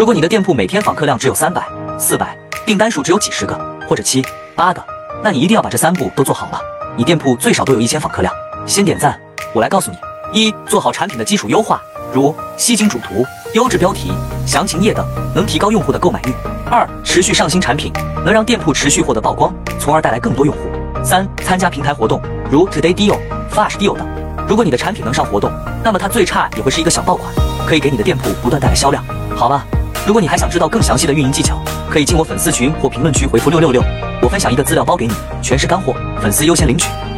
如果你的店铺每天访客量只有三百、四百，订单数只有几十个或者七八个，那你一定要把这三步都做好了。你店铺最少都有一千访客量。先点赞，我来告诉你：一、做好产品的基础优化，如吸睛主图、优质标题、详情页等，能提高用户的购买欲；二、持续上新产品，能让店铺持续获得曝光，从而带来更多用户；三、参加平台活动，如 Today Deal、Flash Deal 等。如果你的产品能上活动，那么它最差也会是一个小爆款，可以给你的店铺不断带来销量。好了，如果你还想知道更详细的运营技巧，可以进我粉丝群或评论区回复六六六，我分享一个资料包给你，全是干货，粉丝优先领取。